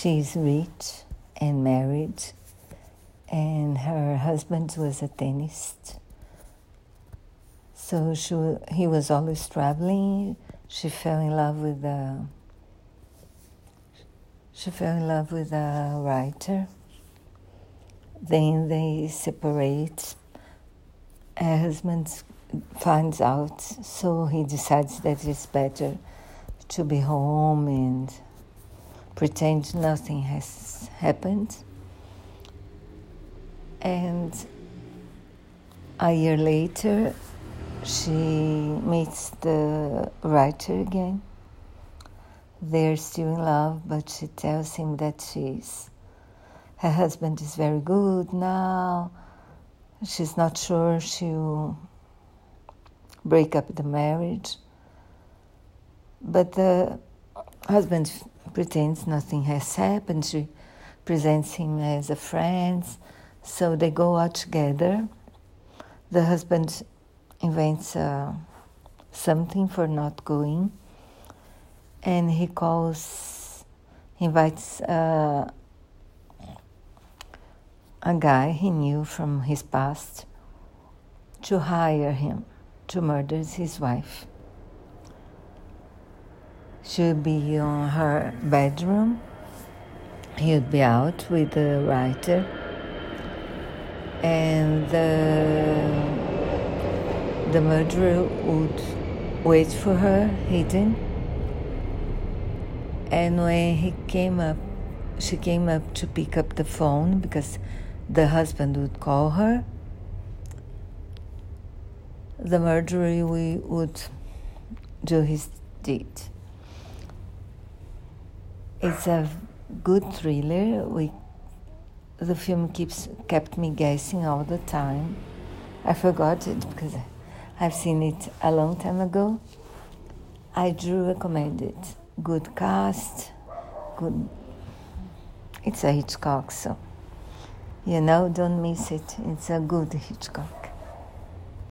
She's rich and married, and her husband was a dentist. So she, he was always traveling. She fell in love with a she fell in love with a writer. Then they separate. Her husband finds out, so he decides that it's better to be home and pretend nothing has happened. And a year later, she meets the writer again. They're still in love, but she tells him that she's her husband is very good now. She's not sure she'll break up the marriage. But the husband pretends nothing has happened. She presents him as a friend. So they go out together. The husband invents uh, something for not going. And he calls, invites uh, a guy he knew from his past to hire him to murder his wife. She would be on her bedroom. He would be out with the writer, and the, the murderer would wait for her hidden. And when he came up, she came up to pick up the phone because the husband would call her. The murderer would do his deed. It's a good thriller. We, the film keeps kept me guessing all the time. I forgot it because I've seen it a long time ago. I do recommend it. Good cast, good. It's a Hitchcock, so you know, don't miss it. It's a good Hitchcock.